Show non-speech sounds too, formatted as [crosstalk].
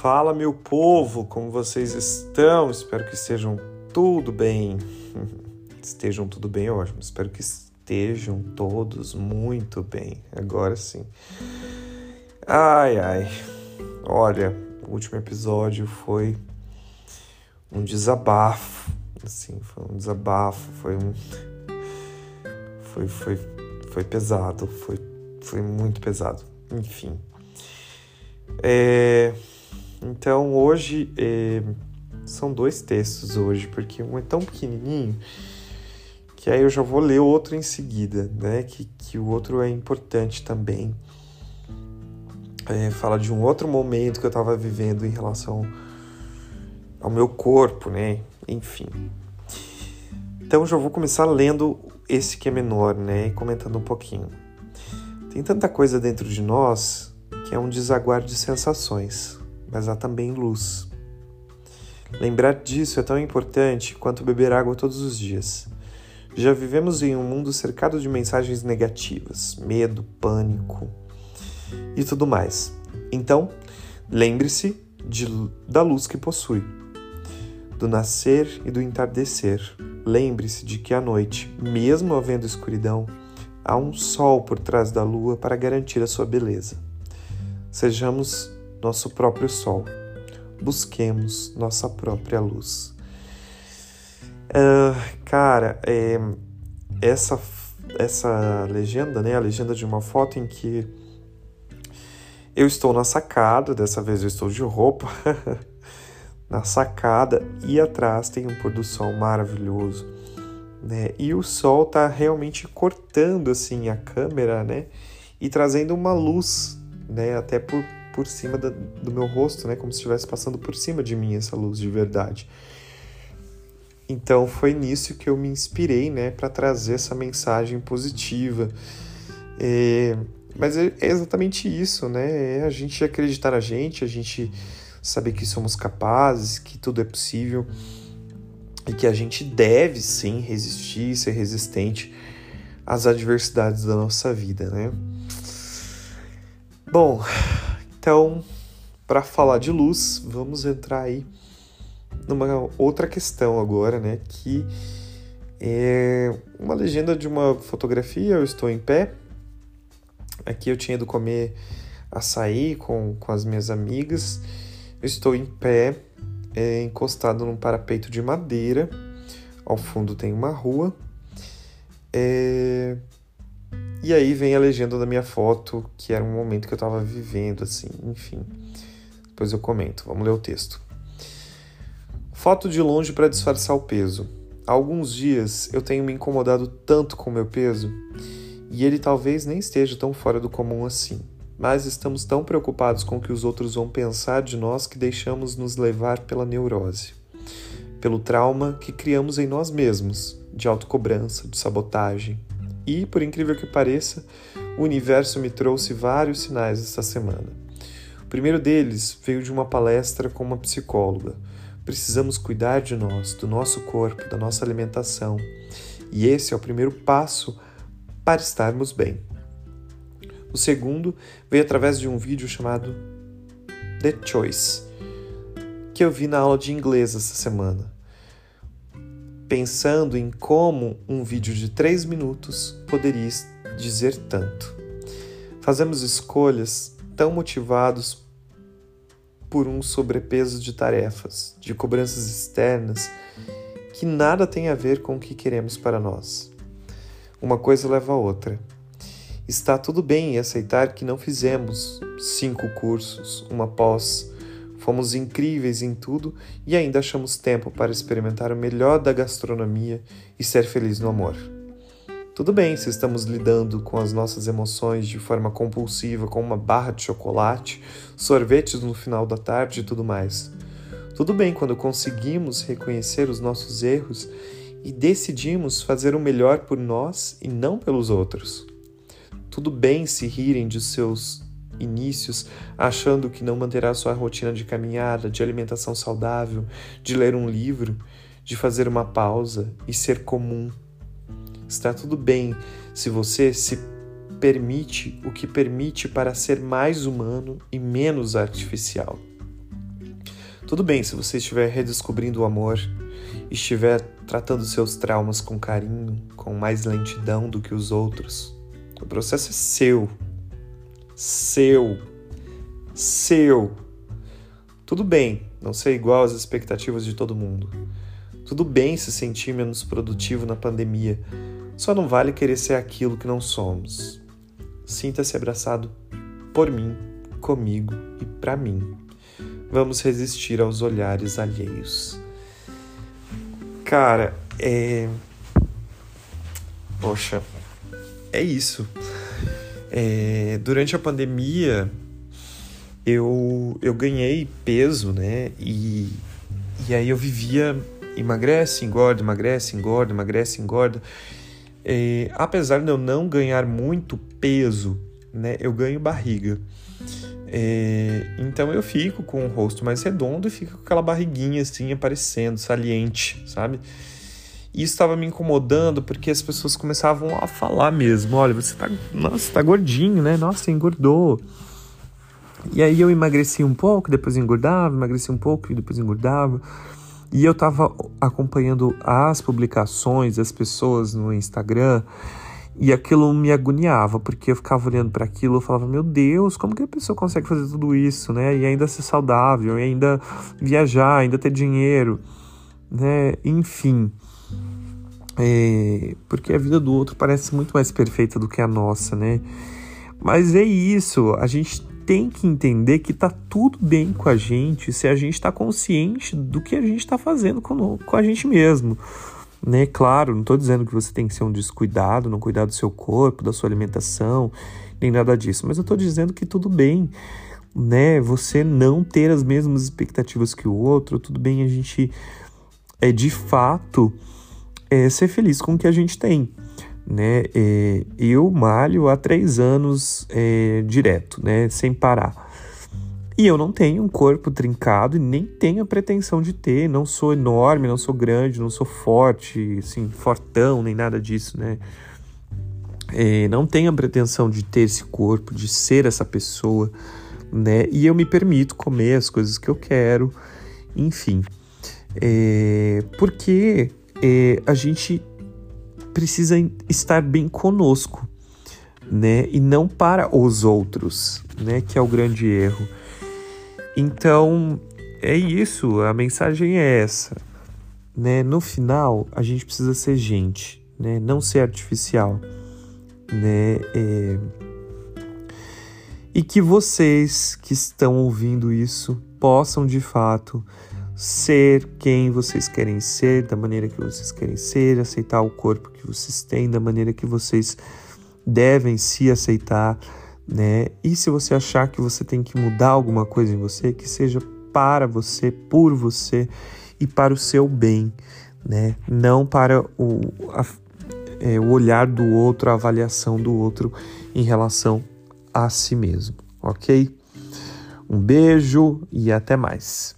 Fala, meu povo, como vocês estão? Espero que estejam tudo bem. [laughs] estejam tudo bem, ótimo. Espero que estejam todos muito bem. Agora sim. Ai, ai. Olha, o último episódio foi um desabafo. Assim, foi um desabafo, foi um. Foi, foi, foi pesado, foi, foi muito pesado. Enfim. É então hoje é, são dois textos hoje, porque um é tão pequenininho que aí eu já vou ler outro em seguida, né? Que, que o outro é importante também. É, fala de um outro momento que eu estava vivendo em relação ao meu corpo, né? Enfim. Então já vou começar lendo esse que é menor, né? E comentando um pouquinho. Tem tanta coisa dentro de nós que é um desaguar de sensações mas há também luz. Lembrar disso é tão importante quanto beber água todos os dias. Já vivemos em um mundo cercado de mensagens negativas, medo, pânico e tudo mais. Então, lembre-se da luz que possui, do nascer e do entardecer. Lembre-se de que à noite, mesmo havendo escuridão, há um sol por trás da lua para garantir a sua beleza. Sejamos nosso próprio sol. Busquemos nossa própria luz. Uh, cara, é, essa, essa legenda, né? A legenda de uma foto em que eu estou na sacada, dessa vez eu estou de roupa, [laughs] na sacada, e atrás tem um pôr do sol maravilhoso, né? E o sol tá realmente cortando assim a câmera, né? E trazendo uma luz, né? Até por por cima da, do meu rosto, né? Como se estivesse passando por cima de mim essa luz de verdade. Então foi nisso que eu me inspirei, né, para trazer essa mensagem positiva. É, mas é, é exatamente isso, né? É a gente acreditar na gente, a gente saber que somos capazes, que tudo é possível e que a gente deve sim resistir, ser resistente às adversidades da nossa vida, né? Bom, então, para falar de luz, vamos entrar aí numa outra questão agora, né? Que é uma legenda de uma fotografia. Eu estou em pé. Aqui eu tinha ido comer açaí com, com as minhas amigas. Eu estou em pé, é, encostado num parapeito de madeira. Ao fundo tem uma rua. É, e aí vem a legenda da minha foto, que era um momento que eu estava vivendo, assim, enfim. Depois eu comento. Vamos ler o texto. Foto de longe para disfarçar o peso. Há alguns dias eu tenho me incomodado tanto com meu peso, e ele talvez nem esteja tão fora do comum assim. Mas estamos tão preocupados com o que os outros vão pensar de nós que deixamos nos levar pela neurose, pelo trauma que criamos em nós mesmos, de autocobrança, de sabotagem, e, por incrível que pareça, o universo me trouxe vários sinais esta semana. O primeiro deles veio de uma palestra com uma psicóloga. Precisamos cuidar de nós, do nosso corpo, da nossa alimentação. E esse é o primeiro passo para estarmos bem. O segundo veio através de um vídeo chamado The Choice, que eu vi na aula de inglês essa semana pensando em como um vídeo de 3 minutos poderia dizer tanto. Fazemos escolhas tão motivados por um sobrepeso de tarefas, de cobranças externas, que nada tem a ver com o que queremos para nós. Uma coisa leva a outra. Está tudo bem em aceitar que não fizemos cinco cursos, uma pós, Fomos incríveis em tudo e ainda achamos tempo para experimentar o melhor da gastronomia e ser feliz no amor. Tudo bem se estamos lidando com as nossas emoções de forma compulsiva, com uma barra de chocolate, sorvetes no final da tarde e tudo mais. Tudo bem quando conseguimos reconhecer os nossos erros e decidimos fazer o melhor por nós e não pelos outros. Tudo bem se rirem de seus inícios, achando que não manterá sua rotina de caminhada, de alimentação saudável, de ler um livro, de fazer uma pausa e ser comum. Está tudo bem se você se permite o que permite para ser mais humano e menos artificial. Tudo bem se você estiver redescobrindo o amor, estiver tratando seus traumas com carinho, com mais lentidão do que os outros. O processo é seu. Seu. Seu. Tudo bem não ser igual às expectativas de todo mundo. Tudo bem se sentir menos produtivo na pandemia. Só não vale querer ser aquilo que não somos. Sinta-se abraçado por mim, comigo e para mim. Vamos resistir aos olhares alheios. Cara, é. Poxa, é isso. É... Durante a pandemia, eu, eu ganhei peso, né? E, e aí eu vivia emagrece, engorda, emagrece, engorda, emagrece, engorda. É, apesar de eu não ganhar muito peso, né? Eu ganho barriga. É, então eu fico com o rosto mais redondo e fico com aquela barriguinha assim aparecendo, saliente, sabe? E isso estava me incomodando porque as pessoas começavam a falar mesmo: olha, você tá, nossa, tá gordinho, né? Nossa, engordou. E aí eu emagreci um pouco, depois engordava, emagreci um pouco e depois engordava. E eu tava acompanhando as publicações das pessoas no Instagram e aquilo me agoniava, porque eu ficava olhando para aquilo e falava: Meu Deus, como que a pessoa consegue fazer tudo isso, né? E ainda ser saudável, e ainda viajar, ainda ter dinheiro, né? Enfim. É, porque a vida do outro parece muito mais perfeita do que a nossa, né? Mas é isso, a gente tem que entender que tá tudo bem com a gente se a gente está consciente do que a gente está fazendo com, com a gente mesmo né? Claro, não estou dizendo que você tem que ser um descuidado, não cuidar do seu corpo, da sua alimentação, nem nada disso, mas eu estou dizendo que tudo bem, né? Você não ter as mesmas expectativas que o outro, tudo bem a gente é de fato é, ser feliz com o que a gente tem. Né? É, eu malho há três anos é, direto, né? sem parar. E eu não tenho um corpo trincado e nem tenho a pretensão de ter. Não sou enorme, não sou grande, não sou forte, assim, fortão, nem nada disso, né? É, não tenho a pretensão de ter esse corpo, de ser essa pessoa, né? E eu me permito comer as coisas que eu quero, enfim. É, porque é, a gente precisa estar bem conosco, né? E não para os outros, né? Que é o grande erro. Então, é isso, a mensagem é essa. Né? No final, a gente precisa ser gente, né? não ser artificial. Né? É... E que vocês que estão ouvindo isso possam de fato ser quem vocês querem ser, da maneira que vocês querem ser, aceitar o corpo que vocês têm, da maneira que vocês devem se aceitar né? E se você achar que você tem que mudar alguma coisa em você, que seja para você, por você e para o seu bem, né? Não para o, a, é, o olhar do outro, a avaliação do outro em relação a si mesmo, ok? Um beijo e até mais.